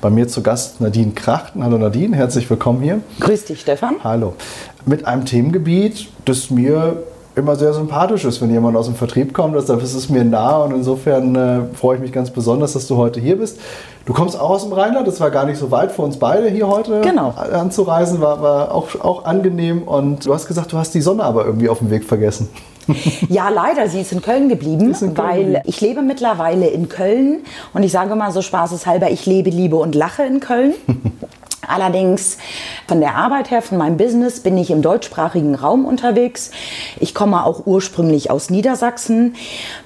Bei mir zu Gast Nadine Krachten. Hallo Nadine, herzlich willkommen hier. Grüß dich, Stefan. Hallo. Mit einem Themengebiet, das mir immer sehr sympathisch ist, wenn jemand aus dem Vertrieb kommt. Deshalb ist es mir nah und insofern äh, freue ich mich ganz besonders, dass du heute hier bist. Du kommst auch aus dem Rheinland, das war gar nicht so weit für uns beide hier heute genau. anzureisen, war, war auch, auch angenehm und du hast gesagt, du hast die Sonne aber irgendwie auf dem Weg vergessen. Ja, leider, sie ist in Köln geblieben, in Köln. weil ich lebe mittlerweile in Köln und ich sage mal so spaßeshalber, ich lebe, liebe und lache in Köln. Allerdings von der Arbeit her, von meinem Business, bin ich im deutschsprachigen Raum unterwegs. Ich komme auch ursprünglich aus Niedersachsen.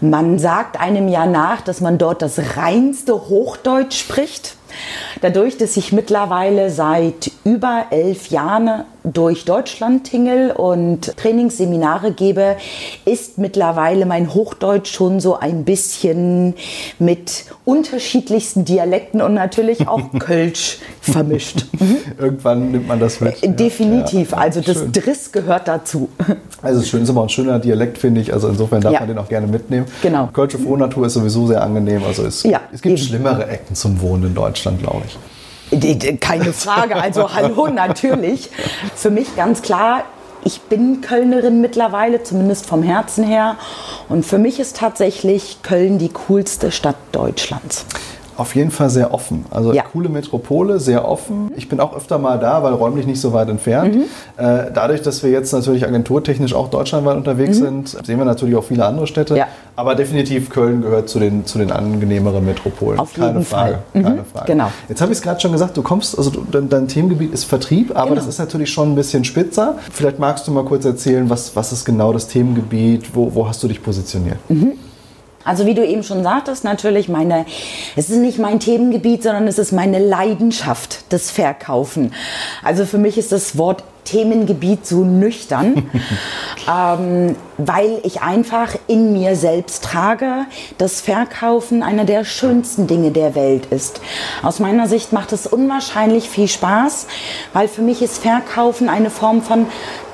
Man sagt einem ja nach, dass man dort das reinste Hochdeutsch spricht. Dadurch, dass ich mittlerweile seit über elf Jahren durch Deutschland tingel und Trainingsseminare gebe, ist mittlerweile mein Hochdeutsch schon so ein bisschen mit unterschiedlichsten Dialekten und natürlich auch Kölsch vermischt. Irgendwann nimmt man das mit. Definitiv, Ja, ja. also das Schön. Driss gehört dazu. Also schön ist aber auch ein schöner Dialekt, finde ich. Also insofern darf Ja. man den auch gerne mitnehmen. Genau. Kölsche Frohnatur ist sowieso sehr angenehm. Also es, Ja, es gibt eben. schlimmere Ecken zum Wohnen in Deutschland, glaube ich. Keine Frage, also hallo natürlich. Für mich ganz klar, ich bin Kölnerin mittlerweile, zumindest vom Herzen her. Und für mich ist tatsächlich Köln die coolste Stadt Deutschlands. Auf jeden Fall sehr offen. Also Ja. coole Metropole, sehr offen. Ich bin auch öfter mal da, weil räumlich nicht so weit entfernt. Mhm. Äh, dadurch, dass wir jetzt natürlich agenturtechnisch auch deutschlandweit unterwegs sind, sehen wir natürlich auch viele andere Städte. Mhm. Ja. Aber definitiv Köln gehört zu den, zu den angenehmeren Metropolen. Auf Keine jeden Frage. Fall. Mhm. Keine Frage. Genau. Jetzt habe ich es gerade schon gesagt, du kommst, also dein, dein Themengebiet ist Vertrieb, aber Genau. das ist natürlich schon ein bisschen spitzer. Vielleicht magst du mal kurz erzählen, was, was ist genau das Themengebiet, wo, wo hast du dich positioniert? Also wie du eben schon sagtest, natürlich meine, es ist nicht mein Themengebiet, sondern es ist meine Leidenschaft, das Verkaufen. Also für mich ist das Wort Themengebiet so nüchtern, ähm, weil ich einfach in mir selbst trage, dass Verkaufen einer der schönsten Dinge der Welt ist. Aus meiner Sicht macht es unwahrscheinlich viel Spaß, weil für mich ist Verkaufen eine Form von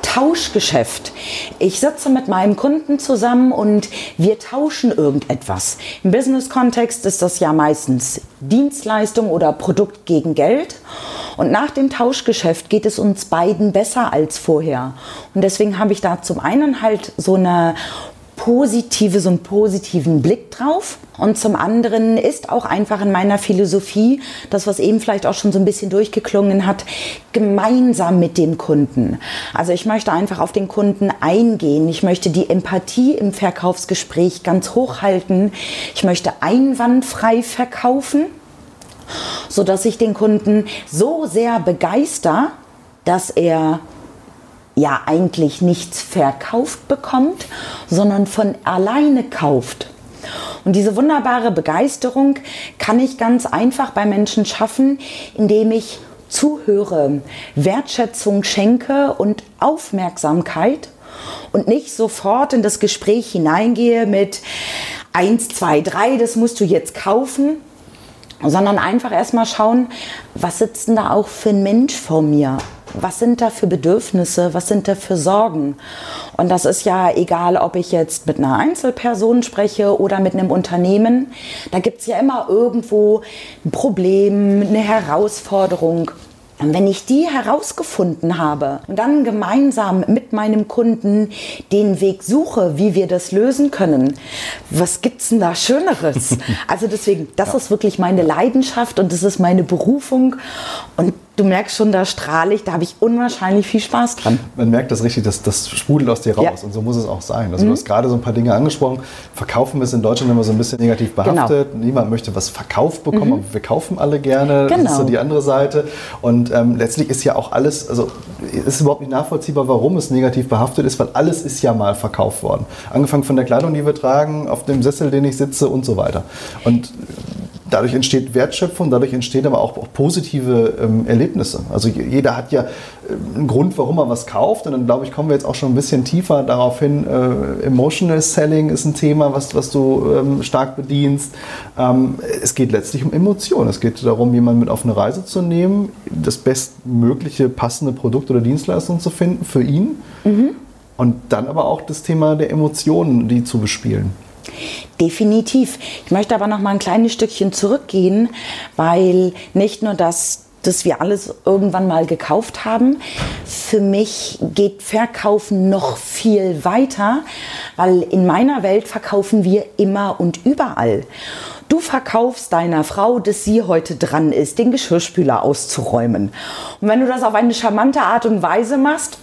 Tauschgeschäft. Ich sitze mit meinem Kunden zusammen und wir tauschen irgendetwas. Im Business-Kontext ist das ja meistens Dienstleistung oder Produkt gegen Geld. Und nach dem Tauschgeschäft geht es uns beiden besser als vorher. Und deswegen habe ich da zum einen halt so eine positive, so einen positiven Blick drauf. Und zum anderen ist auch einfach in meiner Philosophie, das, was eben vielleicht auch schon so ein bisschen durchgeklungen hat, gemeinsam mit dem Kunden. Also ich möchte einfach auf den Kunden eingehen. Ich möchte die Empathie im Verkaufsgespräch ganz hoch halten. Ich möchte einwandfrei verkaufen, sodass ich den Kunden so sehr begeister, dass er ja eigentlich nichts verkauft bekommt, sondern von alleine kauft. Und diese wunderbare Begeisterung kann ich ganz einfach bei Menschen schaffen, indem ich zuhöre, Wertschätzung schenke und Aufmerksamkeit und nicht sofort in das Gespräch hineingehe mit 1, 2, 3, das musst du jetzt kaufen, sondern einfach erstmal schauen, was sitzt denn da auch für ein Mensch vor mir? Was sind da für Bedürfnisse? Was sind da für Sorgen? Und das ist ja egal, ob ich jetzt mit einer Einzelperson spreche oder mit einem Unternehmen. Da gibt es ja immer irgendwo ein Problem, eine Herausforderung. Und wenn ich die herausgefunden habe und dann gemeinsam mit meinem Kunden den Weg suche, wie wir das lösen können, was gibt's denn da Schöneres? Also deswegen, das ist wirklich meine Leidenschaft und das ist meine Berufung. Und du merkst schon, da strahle ich, da habe ich unwahrscheinlich viel Spaß dran. Man merkt das richtig, das, das sprudelt aus dir raus Ja. Mhm. und so muss es auch sein. Also du hast gerade so ein paar Dinge angesprochen. Verkaufen ist in Deutschland immer so ein bisschen negativ behaftet. Niemand möchte was verkauft bekommen, aber wir kaufen alle gerne. Das ist Mhm. Genau. so die andere Seite. Und ähm, letztlich ist ja auch alles, also es ist überhaupt nicht nachvollziehbar, warum es negativ behaftet ist, weil alles ist ja mal verkauft worden. Angefangen von der Kleidung, die wir tragen, auf dem Sessel, den ich sitze und so weiter. Und dadurch entsteht Wertschöpfung, dadurch entstehen aber auch, auch positive ähm, Erlebnisse. Also jeder hat ja äh, einen Grund, warum er was kauft. Und dann glaube ich, kommen wir jetzt auch schon ein bisschen tiefer darauf hin. Äh, Emotional Selling ist ein Thema, was, was du ähm, stark bedienst. Ähm, es geht letztlich um Emotionen. Es geht darum, jemanden mit auf eine Reise zu nehmen, das bestmögliche passende Produkt oder Dienstleistung zu finden für ihn. Mhm. Und dann aber auch das Thema der Emotionen, die zu bespielen. Definitiv. Ich möchte aber noch mal ein kleines Stückchen zurückgehen, weil nicht nur das dass wir alles irgendwann mal gekauft haben. Für mich geht Verkaufen noch viel weiter, weil in meiner Welt verkaufen wir immer und überall. Du verkaufst deiner Frau, dass sie heute dran ist, den Geschirrspüler auszuräumen. Und wenn du das auf eine charmante Art und Weise machst,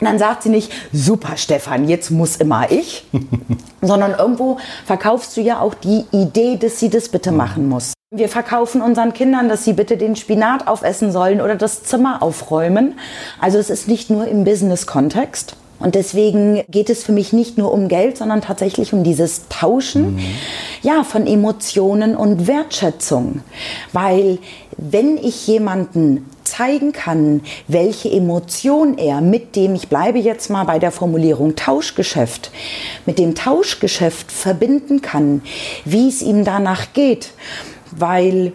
dann sagt sie nicht, super Stefan, jetzt muss immer ich, sondern irgendwo verkaufst du ja auch die Idee, dass sie das bitte machen muss. Wir verkaufen unseren Kindern, dass sie bitte den Spinat aufessen sollen oder das Zimmer aufräumen. Also es ist nicht nur im Business-Kontext. Und deswegen geht es für mich nicht nur um Geld, sondern tatsächlich um dieses Tauschen mhm. ja, von Emotionen und Wertschätzung. Weil wenn ich jemanden zeigen kann, welche Emotion er mit dem, ich bleibe jetzt mal bei der Formulierung Tauschgeschäft, mit dem Tauschgeschäft verbinden kann, wie es ihm danach geht, weil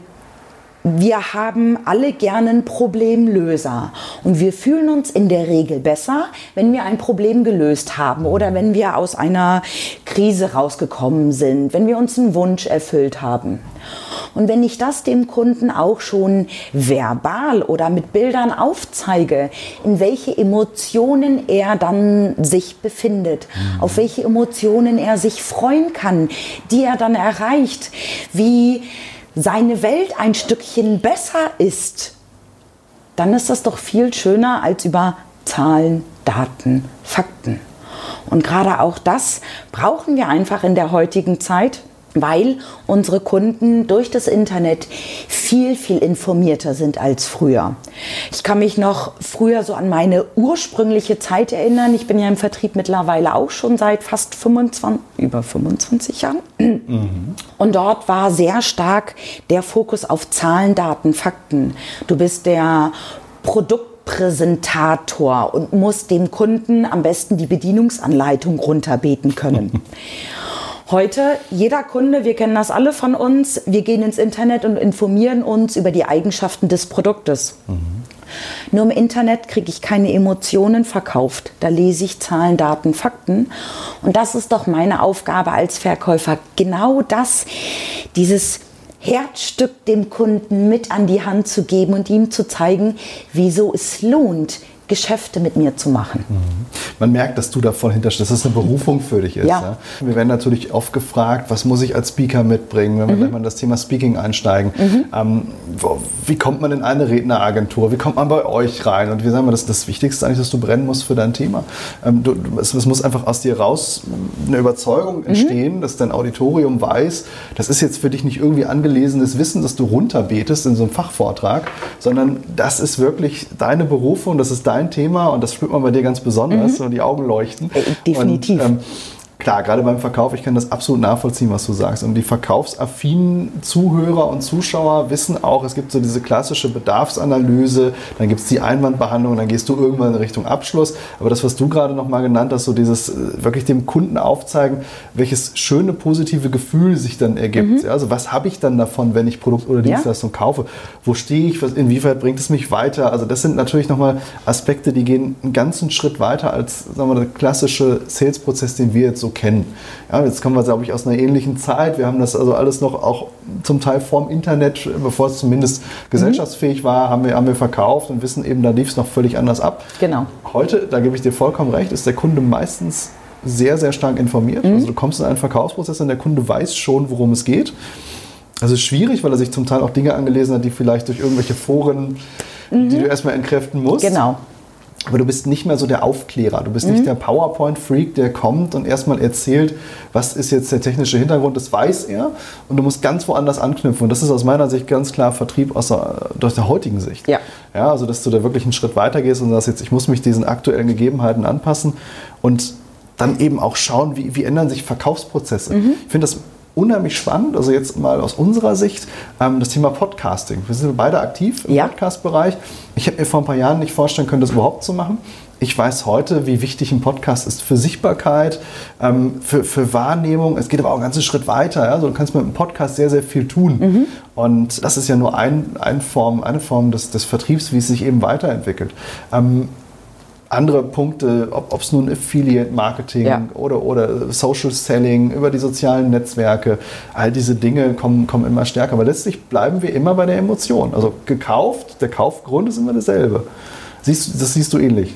wir haben alle gerne einen Problemlöser und wir fühlen uns in der Regel besser, wenn wir ein Problem gelöst haben oder wenn wir aus einer Krise rausgekommen sind, wenn wir uns einen Wunsch erfüllt haben. Und wenn ich das dem Kunden auch schon verbal oder mit Bildern aufzeige, in welche Emotionen er dann sich befindet, mhm. auf welche Emotionen er sich freuen kann, die er dann erreicht, wie seine Welt ein Stückchen besser ist, dann ist das doch viel schöner als über Zahlen, Daten, Fakten. Und gerade auch das brauchen wir einfach in der heutigen Zeit weil unsere Kunden durch das Internet viel, viel informierter sind als früher. Ich kann mich noch früher so an meine ursprüngliche Zeit erinnern. Ich bin ja im Vertrieb mittlerweile auch schon seit fast 25, über 25 Jahren. Mhm. Und dort war sehr stark der Fokus auf Zahlen, Daten, Fakten. Du bist der Produktpräsentator und musst dem Kunden am besten die Bedienungsanleitung runterbeten können. Heute, jeder Kunde, wir kennen das alle von uns, wir gehen ins Internet und informieren uns über die Eigenschaften des Produktes. Mhm. Nur im Internet kriege ich keine Emotionen verkauft. Da lese ich Zahlen, Daten, Fakten. Und das ist doch meine Aufgabe als Verkäufer. Genau das, dieses Herzstück dem Kunden mit an die Hand zu geben und ihm zu zeigen, wieso es lohnt, Geschäfte mit mir zu machen. Mhm. Man merkt, dass du da voll hinterstehst, dass es eine Berufung für dich ist. Ja. ja. Wir werden natürlich oft gefragt, was muss ich als Speaker mitbringen, wenn wir mhm. gleich mal in das Thema Speaking einsteigen. Mhm. Ähm, wo, wie kommt man in eine Redneragentur? Wie kommt man bei euch rein? Und wie sagen wir, das, das Wichtigste eigentlich, dass du brennen musst für dein Thema. Ähm, du, es, es, muss einfach aus dir raus eine Überzeugung mhm. entstehen, dass dein Auditorium weiß, das ist jetzt für dich nicht irgendwie angelesenes Wissen, das du runterbetest in so einem Fachvortrag, sondern das ist wirklich deine Berufung, das ist dein dein Thema und das spürt man bei dir ganz besonders, mhm. die Augen leuchten. Äh, definitiv. Und, ähm, klar, gerade beim Verkauf, ich kann das absolut nachvollziehen, was du sagst. Und die verkaufsaffinen Zuhörer und Zuschauer wissen auch, es gibt so diese klassische Bedarfsanalyse, dann gibt es die Einwandbehandlung, dann gehst du irgendwann in Richtung Abschluss. Aber das, was du gerade nochmal genannt hast, so dieses äh, wirklich dem Kunden aufzeigen, welches schöne positive Gefühl sich dann ergibt. Mhm. Also was habe ich dann davon, wenn ich Produkt oder Dienstleistung ja. kaufe? Wo stehe ich? Inwieweit bringt es mich weiter? Also das sind natürlich nochmal Aspekte, die gehen einen ganzen Schritt weiter als sagen wir, der klassische Sales-Prozess, den wir jetzt so kennen. Ja, jetzt kommen wir, glaube ich, aus einer ähnlichen Zeit. Wir haben das also alles noch auch zum Teil vorm Internet, bevor es zumindest gesellschaftsfähig war, haben wir, haben wir verkauft und wissen eben, da lief es noch völlig anders ab. Genau. Heute, da gebe ich dir vollkommen recht, ist der Kunde meistens sehr, sehr stark informiert. Mhm. Also du kommst in einen Verkaufsprozess und der Kunde weiß schon, worum es geht. Also es ist schwierig, weil er sich zum Teil auch Dinge angelesen hat, die vielleicht durch irgendwelche Foren, mhm. die du erstmal entkräften musst. Genau. Aber du bist nicht mehr so der Aufklärer. Du bist mhm. nicht der PowerPoint-Freak, der kommt und erstmal erzählt, was ist jetzt der technische Hintergrund. Das weiß er. Und du musst ganz woanders anknüpfen. Und das ist aus meiner Sicht ganz klar Vertrieb aus der, aus der heutigen Sicht. Ja. ja. Also, dass du da wirklich einen Schritt weiter gehst und sagst, jetzt, ich muss mich diesen aktuellen Gegebenheiten anpassen. Und dann eben auch schauen, wie, wie ändern sich Verkaufsprozesse. Mhm. Ich finde das unheimlich spannend. Also jetzt mal aus unserer Sicht ähm, das Thema Podcasting. Wir sind beide aktiv im Ja. Podcast-Bereich. Ich hätte mir vor ein paar Jahren nicht vorstellen können, das überhaupt zu machen. Ich weiß heute, wie wichtig ein Podcast ist für Sichtbarkeit, ähm, für, für Wahrnehmung. Es geht aber auch einen ganzen Schritt weiter. Ja? Also du kannst mit einem Podcast sehr, sehr viel tun. Und das ist ja nur ein, ein Form, eine Form des, des Vertriebs, wie es sich eben weiterentwickelt. Ähm, andere Punkte, ob es nun Affiliate-Marketing Ja. oder, oder Social Selling über die sozialen Netzwerke, all diese Dinge kommen, kommen immer stärker. Aber letztlich bleiben wir immer bei der Emotion. Also gekauft, der Kaufgrund ist immer derselbe. Siehst, das siehst du ähnlich.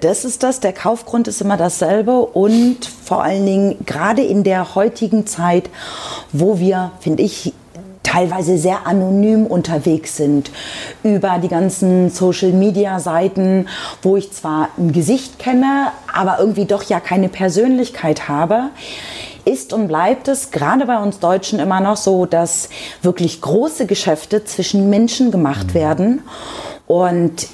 Das ist das, der Kaufgrund ist immer dasselbe und vor allen Dingen gerade in der heutigen Zeit, wo wir, finde ich, teilweise sehr anonym unterwegs sind über die ganzen Social-Media-Seiten, wo ich zwar ein Gesicht kenne, aber irgendwie doch ja keine Persönlichkeit habe, ist und bleibt es gerade bei uns Deutschen immer noch so, dass wirklich große Geschäfte zwischen Menschen gemacht werden. Und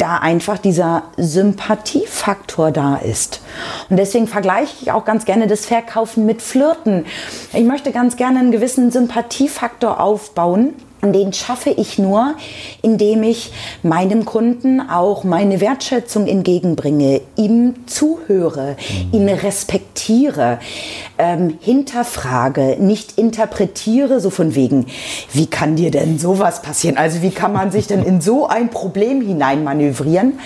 da einfach dieser Sympathiefaktor da ist. Und deswegen vergleiche ich auch ganz gerne das Verkaufen mit Flirten. Ich möchte ganz gerne einen gewissen Sympathiefaktor aufbauen. Und den schaffe ich nur, indem ich meinem Kunden auch meine Wertschätzung entgegenbringe, ihm zuhöre, ihn respektiere, ähm, hinterfrage, nicht interpretiere, so von wegen, wie kann dir denn sowas passieren? Also wie kann man sich denn in so ein Problem hineinmanövrieren?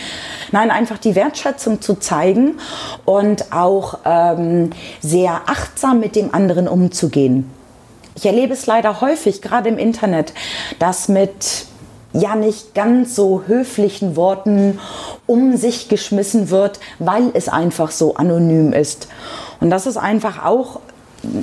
Nein, einfach die Wertschätzung zu zeigen und auch ähm, sehr achtsam mit dem anderen umzugehen. Ich erlebe es leider häufig, gerade im Internet, dass mit ja nicht ganz so höflichen Worten um sich geschmissen wird, weil es einfach so anonym ist. Und das ist einfach auch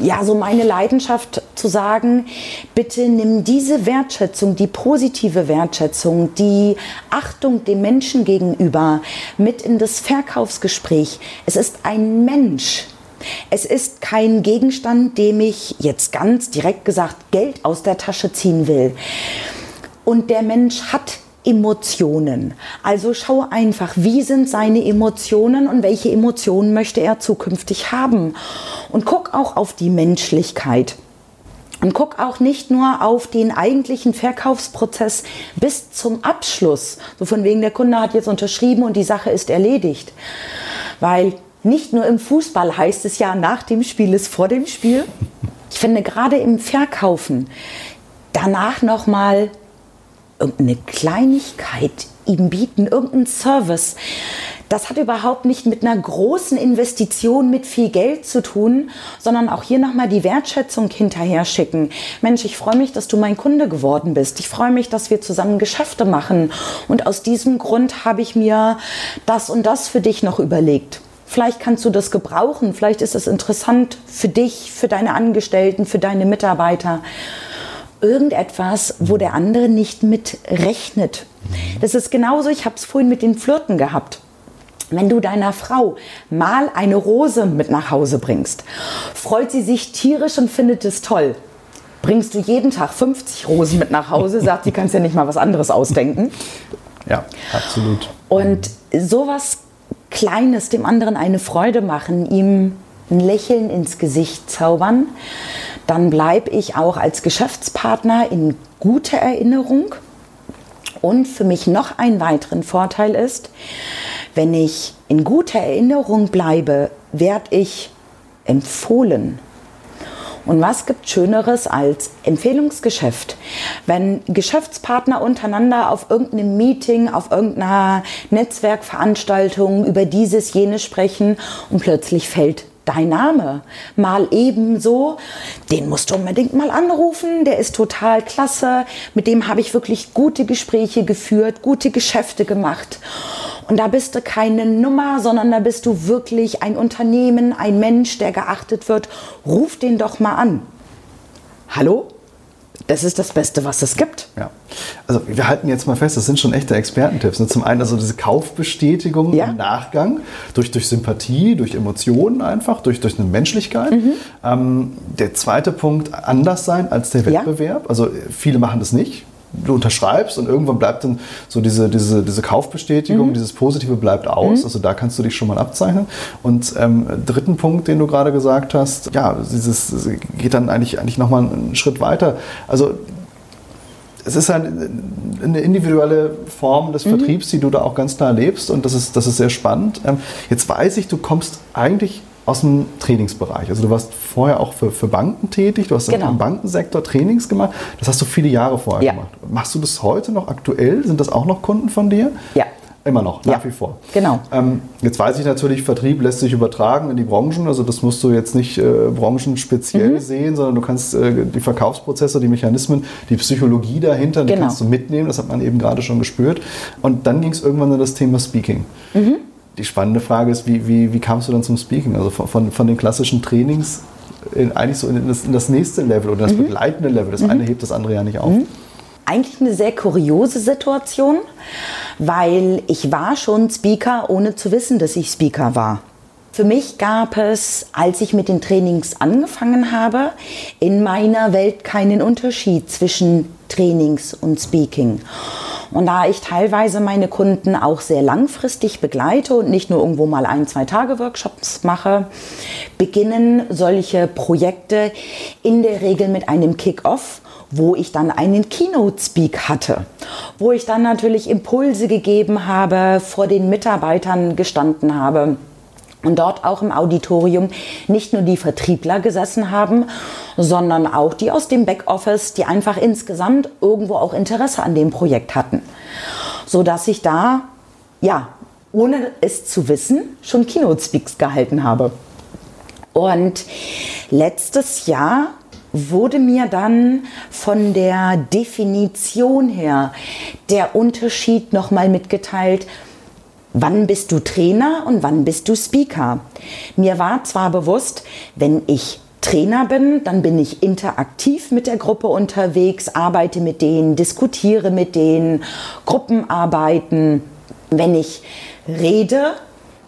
ja, so meine Leidenschaft zu sagen, bitte nimm diese Wertschätzung, die positive Wertschätzung, die Achtung dem Menschen gegenüber mit in das Verkaufsgespräch. Es ist ein Mensch. Es ist kein Gegenstand, dem ich jetzt ganz direkt gesagt Geld aus der Tasche ziehen will. Und der Mensch hat Emotionen. Also schau einfach, wie sind seine Emotionen und welche Emotionen möchte er zukünftig haben. Und guck auch auf die Menschlichkeit. Und guck auch nicht nur auf den eigentlichen Verkaufsprozess bis zum Abschluss. So von wegen, der Kunde hat jetzt unterschrieben und die Sache ist erledigt. Weil nicht nur im Fußball heißt es ja, nach dem Spiel ist vor dem Spiel. Ich finde gerade im Verkaufen danach nochmal irgendeine Kleinigkeit ihm bieten, irgendeinen Service. Das hat überhaupt nicht mit einer großen Investition mit viel Geld zu tun, sondern auch hier nochmal die Wertschätzung hinterher schicken. Mensch, ich freue mich, dass du mein Kunde geworden bist. Ich freue mich, dass wir zusammen Geschäfte machen. Und aus diesem Grund habe ich mir das und das für dich noch überlegt. Vielleicht kannst du das gebrauchen. Vielleicht ist es interessant für dich, für deine Angestellten, für deine Mitarbeiter irgendetwas, wo der andere nicht mit rechnet. Das ist genauso, ich habe es vorhin mit den Flirten gehabt. Wenn du deiner Frau mal eine Rose mit nach Hause bringst, freut sie sich tierisch und findet es toll. Bringst du jeden Tag 50 Rosen mit nach Hause, sagt sie, kannst ja nicht mal was anderes ausdenken. Ja, absolut. Und sowas Kleines dem anderen eine Freude machen, ihm ein Lächeln ins Gesicht zaubern, dann bleibe ich auch als Geschäftspartner in guter Erinnerung. Und für mich noch ein weiteren Vorteil ist, wenn ich in guter Erinnerung bleibe, werde ich empfohlen. Und was gibt Schöneres als Empfehlungsgeschäft? Wenn Geschäftspartner untereinander auf irgendeinem Meeting, auf irgendeiner Netzwerkveranstaltung über dieses, jenes sprechen und plötzlich fällt dein Name mal ebenso, den musst du unbedingt mal anrufen, der ist total klasse, mit dem habe ich wirklich gute Gespräche geführt, gute Geschäfte gemacht. Und da bist du keine Nummer, sondern da bist du wirklich ein Unternehmen, ein Mensch, der geachtet wird. Ruf den doch mal an. Hallo? Das ist das Beste, was es gibt. Ja. Also wir halten jetzt mal fest, das sind schon echte Expertentipps. ne? Zum einen also diese Kaufbestätigung Ja. im Nachgang, durch, durch Sympathie, durch Emotionen einfach, durch, durch eine Menschlichkeit. Ähm, der zweite Punkt, anders sein als der Mhm. Ja. Wettbewerb. Also viele machen das nicht. Du unterschreibst und irgendwann bleibt dann so diese, diese, diese Kaufbestätigung, mhm. dieses Positive bleibt aus. Mhm. Also da kannst du dich schon mal abzeichnen. Und ähm, dritten Punkt, den du gerade gesagt hast, ja, dieses geht dann eigentlich, eigentlich nochmal einen Schritt weiter. Also es ist eine, eine individuelle Form des mhm. Vertriebs, die du da auch ganz klar lebst und das ist, das ist sehr spannend. Ähm, jetzt weiß ich, du kommst eigentlich aus dem Trainingsbereich. Also du warst vorher auch für, für Banken tätig, du hast genau. im Bankensektor Trainings gemacht. Das hast du viele Jahre vorher ja. gemacht. Machst du das heute noch aktuell? Sind das auch noch Kunden von dir? Ja. Immer noch, nach ja. wie vor. Genau. Ähm, jetzt weiß ich natürlich, Vertrieb lässt sich übertragen in die Branchen. Also das musst du jetzt nicht äh, branchenspeziell mhm. sehen, sondern du kannst äh, die Verkaufsprozesse, die Mechanismen, die Psychologie dahinter, die genau. kannst du mitnehmen. Das hat man eben gerade schon gespürt. Und dann ging es irgendwann in das Thema Speaking. Mhm die spannende Frage ist, wie, wie, wie kamst du dann zum Speaking? Also von, von, von den klassischen Trainings in, eigentlich so in das, in das, nächste Level oder das mhm. begleitende Level. Das mhm. eine hebt das andere ja nicht auf. Mhm. Eigentlich eine sehr kuriose Situation, weil ich war schon Speaker, ohne zu wissen, dass ich Speaker war. Für mich gab es, als ich mit den Trainings angefangen habe, in meiner Welt keinen Unterschied zwischen Trainings und Speaking. Und da ich teilweise meine Kunden auch sehr langfristig begleite und nicht nur irgendwo mal ein, zwei Tage Workshops mache, beginnen solche Projekte in der Regel mit einem Kick-off wo ich dann einen Keynote-Speak hatte, wo ich dann natürlich Impulse gegeben habe, vor den Mitarbeitern gestanden habe und dort auch im Auditorium nicht nur die Vertriebler gesessen haben, sondern auch die aus dem Backoffice, die einfach insgesamt irgendwo auch Interesse an dem Projekt hatten. So dass ich da, ja, ohne es zu wissen, schon Keynote Speaks gehalten habe. Und letztes Jahr wurde mir dann von der Definition her der Unterschied nochmal mitgeteilt, wann bist du Trainer und wann bist du Speaker. Mir war zwar bewusst, wenn ich Trainer bin, dann bin ich interaktiv mit der Gruppe unterwegs, arbeite mit denen, diskutiere mit denen, Gruppenarbeiten. Wenn ich rede,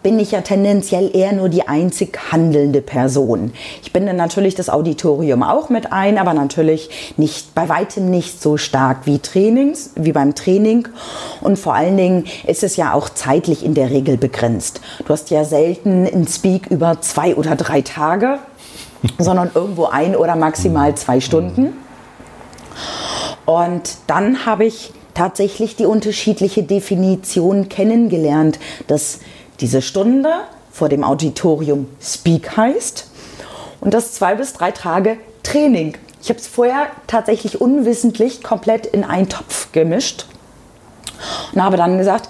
bin ich ja tendenziell eher nur die einzig handelnde Person. Ich binde natürlich das Auditorium auch mit ein, aber natürlich nicht, bei weitem nicht so stark wie Trainings, wie beim Training. Und vor allen Dingen ist es ja auch zeitlich in der Regel begrenzt. Du hast ja selten ein Speak über zwei oder drei Tage, sondern irgendwo ein oder maximal zwei Stunden. Und dann habe ich tatsächlich die unterschiedliche Definition kennengelernt, dass diese Stunde vor dem Auditorium Speak heißt und das zwei bis drei Tage Training. Ich habe es vorher tatsächlich unwissentlich komplett in einen Topf gemischt und habe dann gesagt,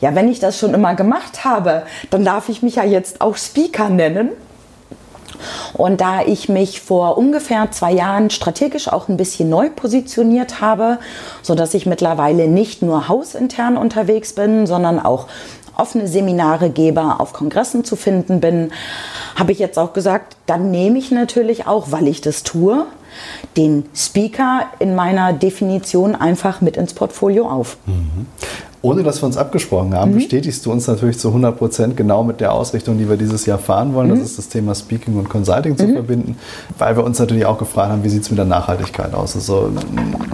ja, wenn ich das schon immer gemacht habe, dann darf ich mich ja jetzt auch Speaker nennen. Und da ich mich vor ungefähr zwei Jahren strategisch auch ein bisschen neu positioniert habe, sodass ich mittlerweile nicht nur hausintern unterwegs bin, sondern auch offene Seminare gebe, auf Kongressen zu finden bin, habe ich jetzt auch gesagt, dann nehme ich natürlich auch, weil ich das tue, den Speaker in meiner Definition einfach mit ins Portfolio auf. Mhm ohne dass wir uns abgesprochen haben, mhm. bestätigst du uns natürlich zu 100 Prozent genau mit der Ausrichtung, die wir dieses Jahr fahren wollen. Mhm. Das ist das Thema Speaking und Consulting zu mhm. verbinden, weil wir uns natürlich auch gefragt haben, wie sieht es mit der Nachhaltigkeit aus. Also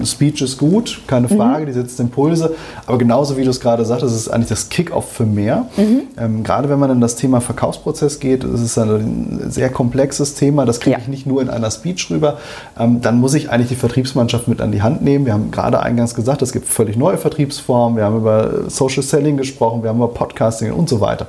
Speech ist gut, keine mhm. Frage, die setzt Impulse, aber genauso wie du es gerade sagtest, ist es eigentlich das Kick-off für mehr. Mhm. Ähm, gerade wenn man in das Thema Verkaufsprozess geht, ist ein sehr komplexes Thema, das kriege ja. ich nicht nur in einer Speech rüber, ähm, dann muss ich eigentlich die Vertriebsmannschaft mit an die Hand nehmen. Wir haben gerade eingangs gesagt, es gibt völlig neue Vertriebsformen, wir haben über Social Selling gesprochen, wir haben über Podcasting und so weiter.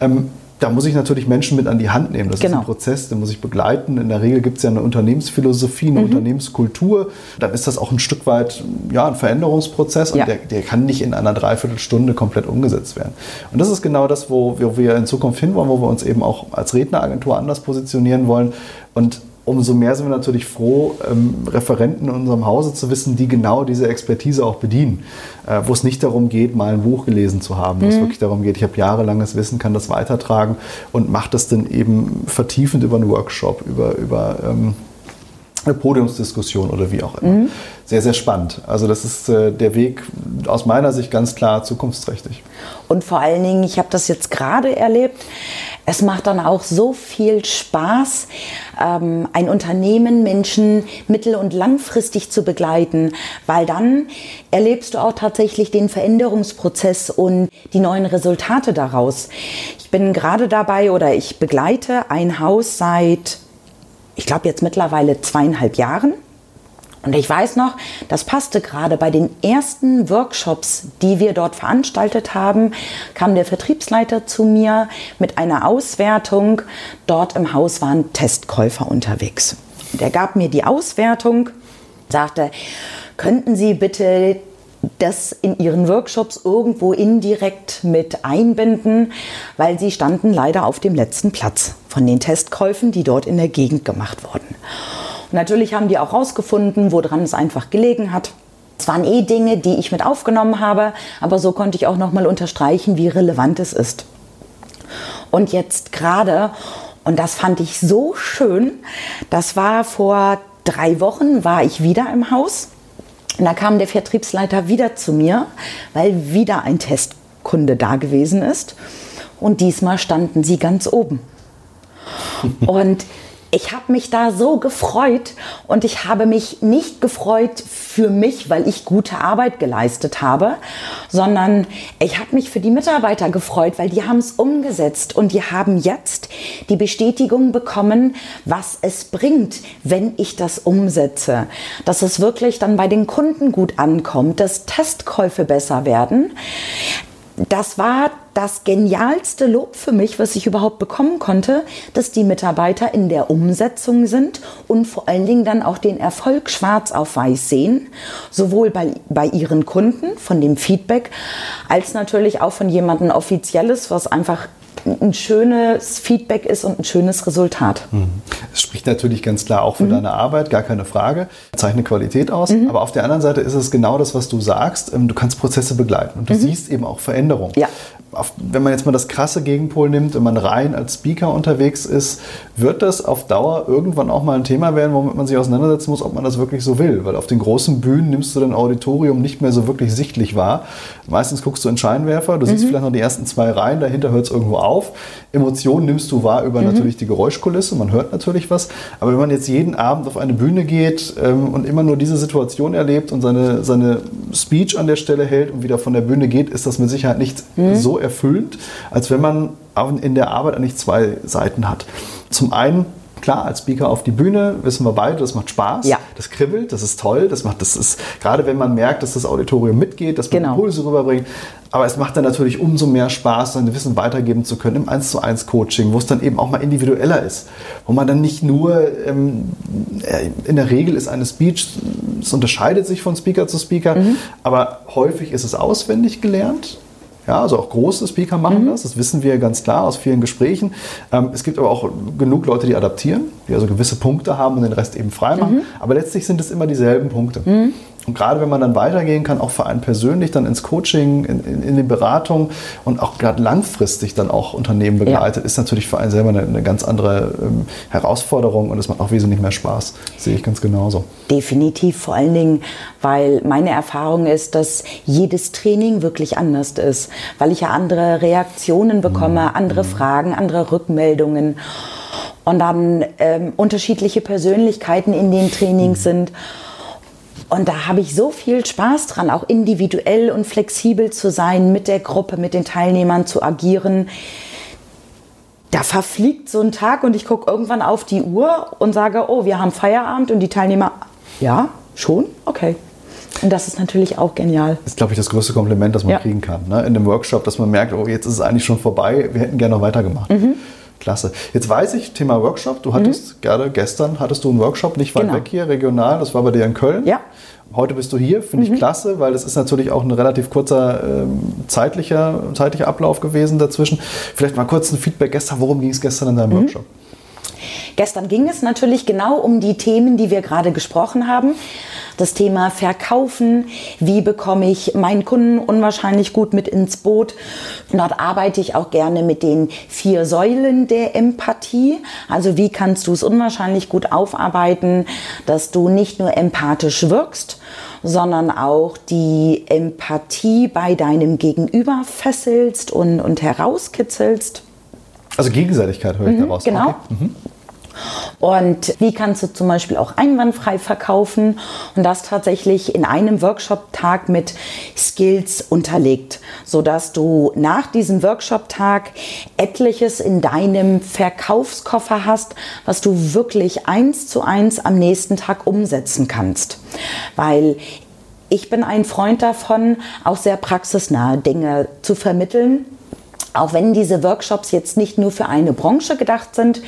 Ähm, da muss ich natürlich Menschen mit an die Hand nehmen. Das genau. ist ein genau. Prozess, den muss ich begleiten. In der Regel gibt es ja eine Unternehmensphilosophie, eine mhm. Unternehmenskultur. Dann ist das auch ein Stück weit ja, ein Veränderungsprozess und ja. der, der, kann nicht in einer Dreiviertelstunde komplett umgesetzt werden. Und das ist genau das, wo, wo wir in Zukunft hinwollen, wo wir uns eben auch als Redneragentur anders positionieren wollen. Und umso mehr sind wir natürlich froh, ähm, Referenten in unserem Hause zu wissen, die genau diese Expertise auch bedienen. Äh, wo es nicht darum geht, mal ein Buch gelesen zu haben, wo mhm. es wirklich darum geht, ich habe jahrelanges Wissen, kann das weitertragen und mache das dann eben vertiefend über einen Workshop, über, über ähm, eine Podiumsdiskussion oder wie auch immer. Mhm. Sehr, sehr spannend. Also das ist äh, der Weg aus meiner Sicht ganz klar zukunftsträchtig. Und vor allen Dingen, ich habe das jetzt gerade erlebt, es macht dann auch so viel Spaß, ähm, ein Unternehmen, Menschen mittel- und langfristig zu begleiten, weil dann erlebst du auch tatsächlich den Veränderungsprozess und die neuen Resultate daraus. Ich bin gerade dabei oder ich begleite ein Haus seit, ich glaube jetzt mittlerweile zweieinhalb Jahren. Und ich weiß noch, das passte gerade bei den ersten Workshops, die wir dort veranstaltet haben, kam der Vertriebsleiter zu mir mit einer Auswertung. Dort im Haus waren Testkäufer unterwegs. Und er gab mir die Auswertung, sagte, könnten Sie bitte das in ihren Workshops irgendwo indirekt mit einbinden, weil sie standen leider auf dem letzten Platz von den Testkäufen, die dort in der Gegend gemacht wurden. Natürlich haben die auch herausgefunden, woran es einfach gelegen hat. Es waren eh Dinge, die ich mit aufgenommen habe, aber so konnte ich auch nochmal unterstreichen, wie relevant es ist. Und jetzt gerade, und das fand ich so schön, das war vor drei Wochen, war ich wieder im Haus. Und da kam der Vertriebsleiter wieder zu mir, weil wieder ein Testkunde da gewesen ist. Und diesmal standen sie ganz oben. Und ich habe mich da so gefreut und ich habe mich nicht gefreut für mich, weil ich gute Arbeit geleistet habe, sondern ich habe mich für die Mitarbeiter gefreut, weil die haben es umgesetzt und die haben jetzt die Bestätigung bekommen, was es bringt, wenn ich das umsetze. Dass es wirklich dann bei den Kunden gut ankommt, dass Testkäufe besser werden das war das genialste Lob für mich, was ich überhaupt bekommen konnte, dass die Mitarbeiter in der Umsetzung sind und vor allen Dingen dann auch den Erfolg schwarz auf weiß sehen, sowohl bei, bei ihren Kunden von dem Feedback als natürlich auch von jemandem Offizielles, was einfach ein schönes Feedback ist und ein schönes Resultat. Mhm. Es spricht natürlich ganz klar auch für mhm. deine Arbeit, gar keine Frage. Zeichnet Qualität aus. Mhm. Aber auf der anderen Seite ist es genau das, was du sagst. Ähm, du kannst Prozesse begleiten und du mhm. siehst eben auch Veränderungen. Ja auf, wenn man jetzt mal das krasse Gegenpol nimmt, wenn man rein als Speaker unterwegs ist, wird das auf Dauer irgendwann auch mal ein Thema werden, womit man sich auseinandersetzen muss, ob man das wirklich so will. Weil auf den großen Bühnen nimmst du dein Auditorium nicht mehr so wirklich sichtlich wahr. Meistens guckst du in Scheinwerfer, du mhm. siehst vielleicht noch die ersten zwei Reihen, dahinter hört es irgendwo auf. Emotionen nimmst du wahr über mhm. natürlich die Geräuschkulisse, man hört natürlich was. Aber wenn man jetzt jeden Abend auf eine Bühne geht ähm, und immer nur diese Situation erlebt und seine, seine Speech an der Stelle hält und wieder von der Bühne geht, ist das mit Sicherheit nicht mhm. so erfüllend, als wenn man in der Arbeit eigentlich zwei Seiten hat. Zum einen klar, als Speaker auf die Bühne, wissen wir beide, das macht Spaß, ja. das kribbelt, das ist toll, das macht, das ist, gerade wenn man merkt, dass das Auditorium mitgeht, dass man genau. Impulse rüberbringt, aber es macht dann natürlich umso mehr Spaß, sein Wissen weitergeben zu können im 1 zu 1 Coaching, wo es dann eben auch mal individueller ist, wo man dann nicht nur, ähm, äh, in der Regel ist eine Speech, es unterscheidet sich von Speaker zu Speaker, mhm. aber häufig ist es auswendig gelernt, ja, also auch große Speaker machen mhm. das, das wissen wir ganz klar aus vielen Gesprächen. Ähm, es gibt aber auch genug Leute, die adaptieren, die also gewisse Punkte haben und den Rest eben frei machen. Mhm. Aber letztlich sind es immer dieselben Punkte. Mhm. Und gerade wenn man dann weitergehen kann, auch für einen persönlich dann ins Coaching, in, in, in die Beratung und auch gerade langfristig dann auch Unternehmen begleitet, ja. ist natürlich für einen selber eine, eine ganz andere ähm, Herausforderung und es macht auch wesentlich mehr Spaß. Das sehe ich ganz genauso. Definitiv, vor allen Dingen, weil meine Erfahrung ist, dass jedes Training wirklich anders ist, weil ich ja andere Reaktionen bekomme, mhm. andere mhm. Fragen, andere Rückmeldungen und dann ähm, unterschiedliche Persönlichkeiten in den Trainings mhm. sind. Und da habe ich so viel Spaß dran, auch individuell und flexibel zu sein, mit der Gruppe, mit den Teilnehmern zu agieren. Da verfliegt so ein Tag und ich gucke irgendwann auf die Uhr und sage, oh, wir haben Feierabend und die Teilnehmer, ja, schon? Okay. Und das ist natürlich auch genial. Das ist, glaube ich, das größte Kompliment, das man ja. kriegen kann. Ne? In dem Workshop, dass man merkt, oh, jetzt ist es eigentlich schon vorbei, wir hätten gerne noch weitergemacht. Mhm. Klasse. Jetzt weiß ich, Thema Workshop, du hattest mhm. gerade gestern, hattest du einen Workshop nicht weit genau. weg hier, regional, das war bei dir in Köln. Ja. Heute bist du hier, finde mhm. ich klasse, weil das ist natürlich auch ein relativ kurzer ähm, zeitlicher, zeitlicher Ablauf gewesen dazwischen. Vielleicht mal kurz ein Feedback gestern, worum ging es gestern in deinem mhm. Workshop? Gestern ging es natürlich genau um die Themen, die wir gerade gesprochen haben. Das Thema Verkaufen, wie bekomme ich meinen Kunden unwahrscheinlich gut mit ins Boot. Dort arbeite ich auch gerne mit den vier Säulen der Empathie. Also wie kannst du es unwahrscheinlich gut aufarbeiten, dass du nicht nur empathisch wirkst, sondern auch die Empathie bei deinem Gegenüber fesselst und, und herauskitzelst. Also Gegenseitigkeit höre ich daraus. Genau. Okay. Mhm. Und wie kannst du zum Beispiel auch einwandfrei verkaufen und das tatsächlich in einem Workshop-Tag mit Skills unterlegt, sodass du nach diesem Workshop-Tag etliches in deinem Verkaufskoffer hast, was du wirklich eins zu eins am nächsten Tag umsetzen kannst. Weil ich bin ein Freund davon, auch sehr praxisnahe Dinge zu vermitteln auch wenn diese Workshops jetzt nicht nur für eine Branche gedacht sind.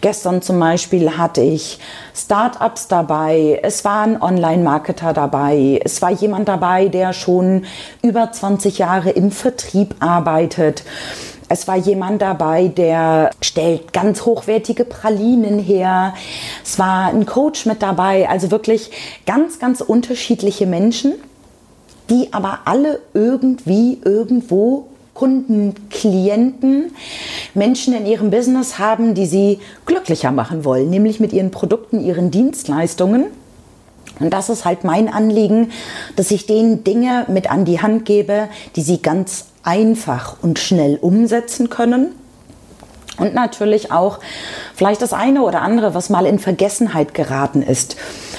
Gestern zum Beispiel hatte ich Startups dabei, es war ein Online-Marketer dabei, es war jemand dabei, der schon über 20 Jahre im Vertrieb arbeitet. Es war jemand dabei, der stellt ganz hochwertige Pralinen her. Es war ein Coach mit dabei, also wirklich ganz, ganz unterschiedliche Menschen, die aber alle irgendwie irgendwo Kunden, Klienten, Menschen in ihrem Business haben, die sie glücklicher machen wollen, nämlich mit ihren Produkten, ihren Dienstleistungen. Und das ist halt mein Anliegen, dass ich denen Dinge mit an die Hand gebe, die sie ganz einfach und schnell umsetzen können. Und natürlich auch vielleicht das eine oder andere, was mal in Vergessenheit geraten ist,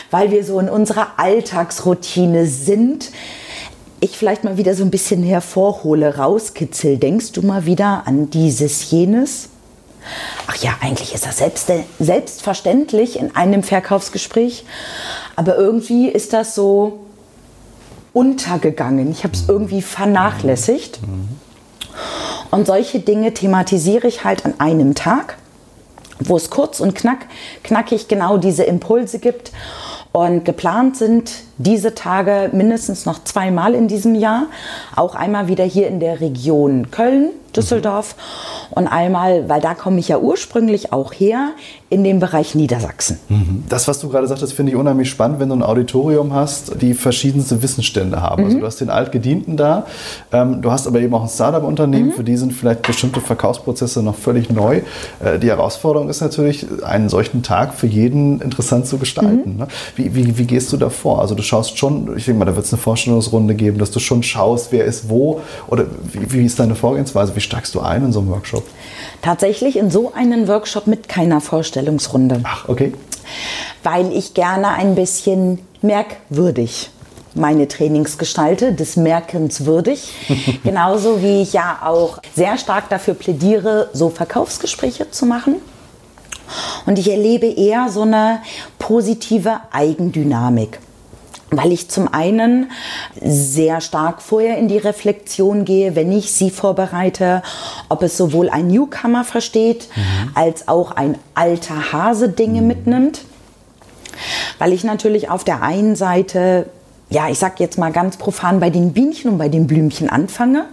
weil wir so in unserer Alltagsroutine sind, ich vielleicht mal wieder so ein bisschen hervorhole, rauskitzel, denkst du mal wieder an dieses, jenes? Ach ja, eigentlich ist das selbst, selbstverständlich in einem Verkaufsgespräch, aber irgendwie ist das so untergegangen. Ich habe es irgendwie vernachlässigt. Und solche Dinge thematisiere ich halt an einem Tag, wo es kurz und knack, knackig genau diese Impulse gibt. Und geplant sind diese Tage mindestens noch zweimal in diesem Jahr. Auch einmal wieder hier in der Region Köln, Düsseldorf und einmal, weil da komme ich ja ursprünglich auch her, in dem Bereich Niedersachsen. Mhm. Das, was du gerade sagtest, finde ich unheimlich spannend, wenn du ein Auditorium hast, die verschiedenste Wissensstände haben. Also mhm. Also du hast den Altgedienten da, ähm, du hast aber eben auch ein Startup-Unternehmen, mhm. für die sind vielleicht bestimmte Verkaufsprozesse noch völlig neu. Äh, die Herausforderung ist natürlich, einen solchen Tag für jeden interessant zu gestalten. Mhm. Ne? Wie, wie, wie gehst du da vor? Also du schaust schon, ich denke mal, da wird es eine Vorstellungsrunde geben, dass du schon schaust, wer ist wo oder wie, wie ist deine Vorgehensweise? Wie steigst du ein in so einem Workshop? Tatsächlich in so einen Workshop mit keiner Vorstellungsrunde. Ach, okay. Weil ich gerne ein bisschen merkwürdig meine Trainings gestalte, des Merkens würdig. Genauso wie ich ja auch sehr stark dafür plädiere, so Verkaufsgespräche zu machen. Und ich erlebe eher so eine positive Eigendynamik weil ich zum einen sehr stark vorher in die Reflexion gehe, wenn ich sie vorbereite, ob es sowohl ein Newcomer versteht, mhm. als auch ein alter Hase Dinge mhm. mitnimmt. Weil ich natürlich auf der einen Seite, ja, ich sag jetzt mal ganz profan, bei den Bienchen und bei den Blümchen anfange,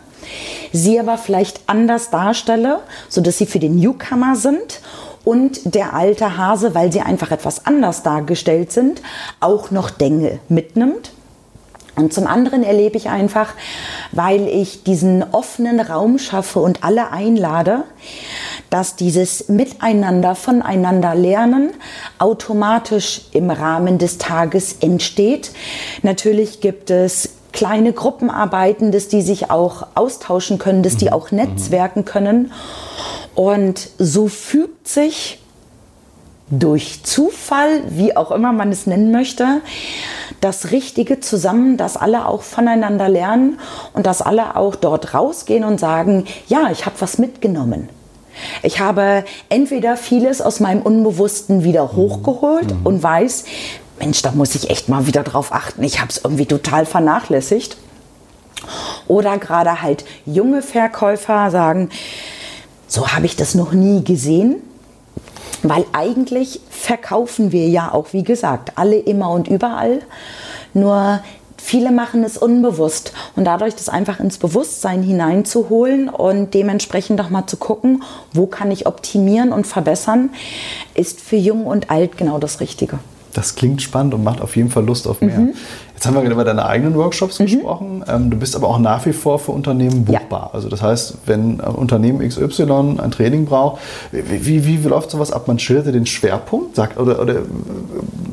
sie aber vielleicht anders darstelle, sodass sie für den Newcomer sind und der alte Hase, weil sie einfach etwas anders dargestellt sind, auch noch Dinge mitnimmt. Und zum anderen erlebe ich einfach, weil ich diesen offenen Raum schaffe und alle einlade, dass dieses Miteinander, voneinander lernen automatisch im Rahmen des Tages entsteht. Natürlich gibt es kleine Gruppenarbeiten, dass die sich auch austauschen können, dass die mhm. auch netzwerken können. Und so fügt sich durch Zufall, wie auch immer man es nennen möchte, das Richtige zusammen, dass alle auch voneinander lernen und dass alle auch dort rausgehen und sagen, ja, ich habe was mitgenommen. Ich habe entweder vieles aus meinem Unbewussten wieder hochgeholt mhm. und weiß, Mensch, da muss ich echt mal wieder drauf achten. Ich habe es irgendwie total vernachlässigt. Oder gerade halt junge Verkäufer sagen, so habe ich das noch nie gesehen. Weil eigentlich verkaufen wir ja auch, wie gesagt, alle immer und überall. Nur viele machen es unbewusst. Und dadurch das einfach ins Bewusstsein hineinzuholen und dementsprechend doch mal zu gucken, wo kann ich optimieren und verbessern, ist für jung und alt genau das Richtige. Das klingt spannend und macht auf jeden Fall Lust auf mehr. Mhm. Jetzt haben wir gerade über deine eigenen Workshops mhm. gesprochen. Ähm, du bist aber auch nach wie vor für Unternehmen buchbar. Ja. Also das heißt, wenn ein Unternehmen XY ein Training braucht, wie, wie, wie läuft sowas ab? Man schildert den Schwerpunkt, sagt, oder, oder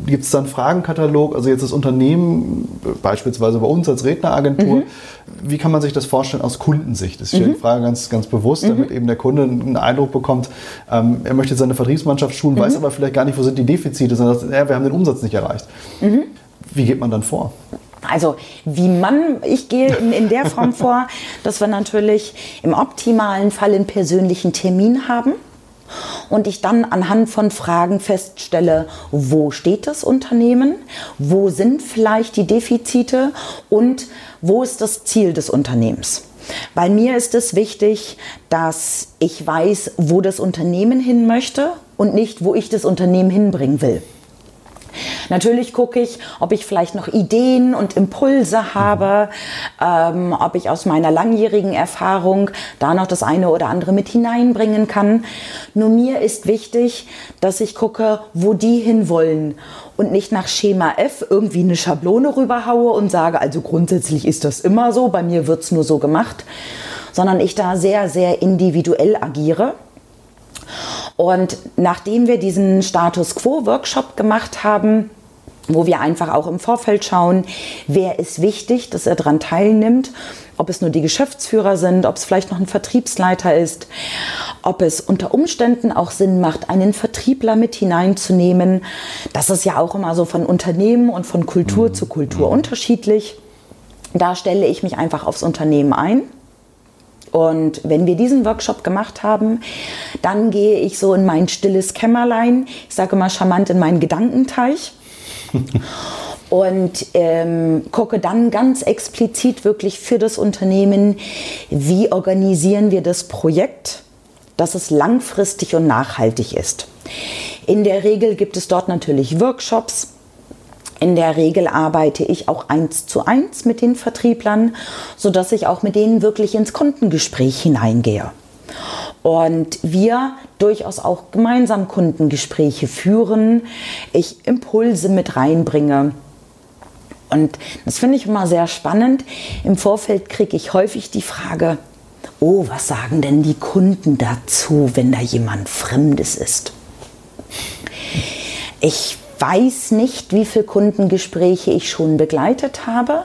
gibt es da einen Fragenkatalog? Also jetzt das Unternehmen, beispielsweise bei uns als Redneragentur, mhm. wie kann man sich das vorstellen aus Kundensicht? Das ist mhm. die Frage ganz, ganz bewusst, mhm. damit eben der Kunde einen Eindruck bekommt, ähm, er möchte seine Vertriebsmannschaft schulen, mhm. weiß aber vielleicht gar nicht, wo sind die Defizite, sondern sagt, ja, wir haben den Umsatz nicht erreicht. Wie geht man dann vor? Also wie man, ich gehe in, in der Form vor, dass wir natürlich im optimalen Fall einen persönlichen Termin haben und ich dann anhand von Fragen feststelle, wo steht das Unternehmen, wo sind vielleicht die Defizite und wo ist das Ziel des Unternehmens. Bei mir ist es wichtig, dass ich weiß, wo das Unternehmen hin möchte und nicht, wo ich das Unternehmen hinbringen will. Natürlich gucke ich, ob ich vielleicht noch Ideen und Impulse habe, ähm, ob ich aus meiner langjährigen Erfahrung da noch das eine oder andere mit hineinbringen kann. Nur mir ist wichtig, dass ich gucke, wo die hinwollen und nicht nach Schema F irgendwie eine Schablone rüberhaue und sage, also grundsätzlich ist das immer so, bei mir wird es nur so gemacht, sondern ich da sehr, sehr individuell agiere. Und nachdem wir diesen Status Quo-Workshop gemacht haben, wo wir einfach auch im Vorfeld schauen, wer ist wichtig, dass er daran teilnimmt, ob es nur die Geschäftsführer sind, ob es vielleicht noch ein Vertriebsleiter ist, ob es unter Umständen auch Sinn macht, einen Vertriebler mit hineinzunehmen. Das ist ja auch immer so von Unternehmen und von Kultur mhm. zu Kultur mhm. unterschiedlich. Da stelle ich mich einfach aufs Unternehmen ein und wenn wir diesen Workshop gemacht haben, dann gehe ich so in mein stilles Kämmerlein, ich sage mal charmant in meinen Gedankenteich und ähm, gucke dann ganz explizit wirklich für das Unternehmen, wie organisieren wir das Projekt, dass es langfristig und nachhaltig ist. In der Regel gibt es dort natürlich Workshops, in der Regel arbeite ich auch eins zu eins mit den Vertrieblern, sodass ich auch mit denen wirklich ins Kundengespräch hineingehe. Und wir durchaus auch gemeinsam Kundengespräche führen, ich Impulse mit reinbringe. Und das finde ich immer sehr spannend. Im Vorfeld kriege ich häufig die Frage, oh, was sagen denn die Kunden dazu, wenn da jemand Fremdes ist? Ich weiß nicht, wie viele Kundengespräche ich schon begleitet habe,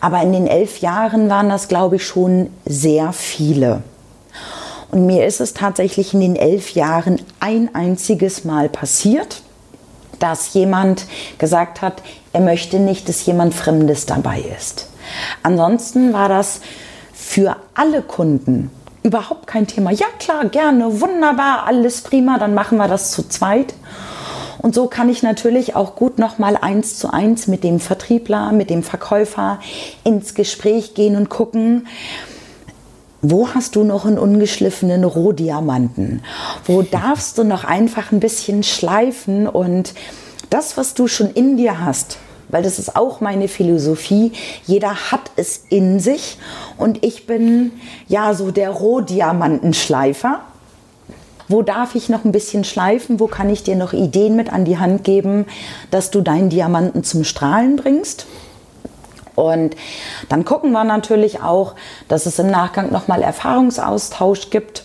aber in den elf Jahren waren das, glaube ich, schon sehr viele. Und mir ist es tatsächlich in den elf Jahren ein einziges Mal passiert, dass jemand gesagt hat, er möchte nicht, dass jemand Fremdes dabei ist. Ansonsten war das für alle Kunden überhaupt kein Thema. Ja klar, gerne, wunderbar, alles prima, dann machen wir das zu zweit. Und so kann ich natürlich auch gut nochmal eins zu eins mit dem Vertriebler, mit dem Verkäufer ins Gespräch gehen und gucken, wo hast du noch einen ungeschliffenen Rohdiamanten? Wo darfst du noch einfach ein bisschen schleifen und das, was du schon in dir hast, weil das ist auch meine Philosophie. Jeder hat es in sich und ich bin ja so der Rohdiamantenschleifer. Wo darf ich noch ein bisschen schleifen? Wo kann ich dir noch Ideen mit an die Hand geben, dass du deinen Diamanten zum Strahlen bringst? Und dann gucken wir natürlich auch, dass es im Nachgang nochmal Erfahrungsaustausch gibt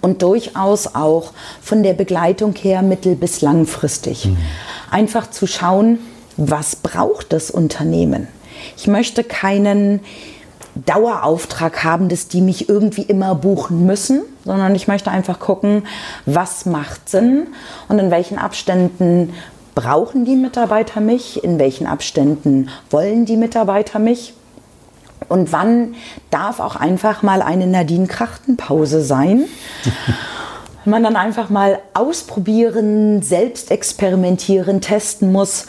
und durchaus auch von der Begleitung her mittel- bis langfristig. Mhm. Einfach zu schauen, was braucht das Unternehmen? Ich möchte keinen Dauerauftrag haben, dass die mich irgendwie immer buchen müssen, sondern ich möchte einfach gucken, was macht Sinn und in welchen Abständen brauchen die Mitarbeiter mich, in welchen Abständen wollen die Mitarbeiter mich und wann darf auch einfach mal eine Nadine Krachtenpause sein. man dann einfach mal ausprobieren, selbst experimentieren, testen muss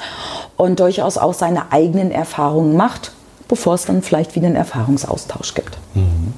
und durchaus auch seine eigenen Erfahrungen macht bevor es dann vielleicht wieder einen Erfahrungsaustausch gibt. Mhm.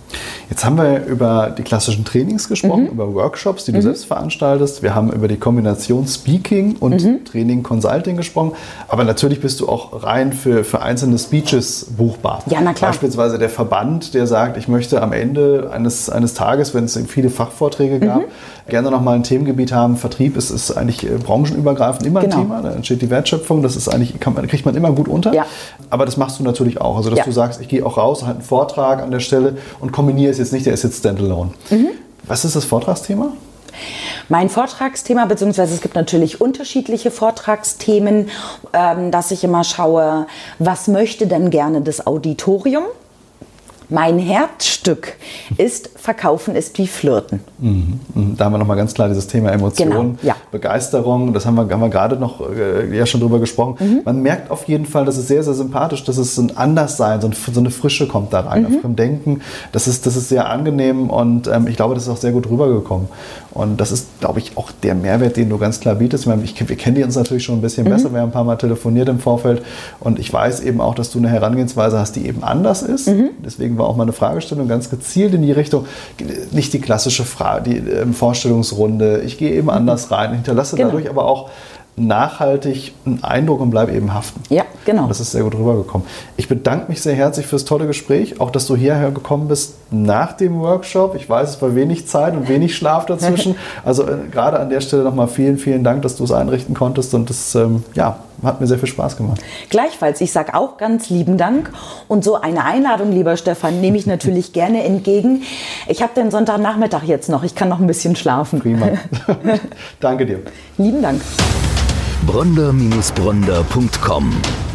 Jetzt haben wir über die klassischen Trainings gesprochen, mhm. über Workshops, die du mhm. selbst veranstaltest. Wir haben über die Kombination Speaking und mhm. Training Consulting gesprochen. Aber natürlich bist du auch rein für, für einzelne Speeches buchbar. Ja, na klar. Beispielsweise der Verband, der sagt, ich möchte am Ende eines, eines Tages, wenn es viele Fachvorträge gab, mhm. gerne nochmal ein Themengebiet haben. Vertrieb ist, ist eigentlich äh, branchenübergreifend immer genau. ein Thema. Da entsteht die Wertschöpfung. Das ist eigentlich, kann kriegt man immer gut unter. Ja. Aber das machst du natürlich auch. Also, dass ja. du sagst, ich gehe auch raus, halte einen Vortrag an der Stelle und kombiniere ist jetzt nicht, der ist jetzt standalone. Mhm. Was ist das Vortragsthema? Mein Vortragsthema, beziehungsweise es gibt natürlich unterschiedliche Vortragsthemen, ähm, dass ich immer schaue, was möchte denn gerne das Auditorium? Mein Herzstück ist Verkaufen ist wie Flirten. Mhm. mhm. Da haben wir nochmal ganz klar dieses Thema Emotionen, genau, ja. Begeisterung. Das haben wir, haben wir gerade noch äh, ja schon drüber gesprochen. Mhm. Man merkt auf jeden Fall, das ist sehr, sehr sympathisch, dass es ein Anderssein, so, so eine Frische kommt da rein, mhm. vom Denken. Das ist, das ist sehr angenehm und ähm, ich glaube, das ist auch sehr gut rübergekommen. Und das ist, glaube ich, auch der Mehrwert, den du ganz klar bietest. Ich, wir kennen die uns natürlich schon ein bisschen mhm. besser. Wir haben ein paar Mal telefoniert im Vorfeld und ich weiß eben auch, dass du eine Herangehensweise hast, die eben anders ist. Mhm. Deswegen war auch meine Fragestellung ganz gezielt in die Richtung, nicht die klassische Frage, die ähm, Vorstellungsrunde. Ich gehe eben anders rein, hinterlasse genau. dadurch aber auch nachhaltig einen Eindruck und bleibe eben haften. Ja, genau. Das ist sehr gut rübergekommen. Ich bedanke mich sehr herzlich fürs tolle Gespräch, auch dass du hierher gekommen bist nach dem Workshop. Ich weiß, es war wenig Zeit und wenig Schlaf dazwischen. Also äh, gerade an der Stelle nochmal vielen, vielen Dank, dass du es einrichten konntest und das ähm, ja, hat mir sehr viel Spaß gemacht. Gleichfalls, ich sage auch ganz lieben Dank und so eine Einladung, lieber Stefan, nehme ich natürlich gerne entgegen. Ich habe den Sonntagnachmittag jetzt noch, ich kann noch ein bisschen schlafen. Prima. Danke dir. Lieben Dank bronder-bronder.com.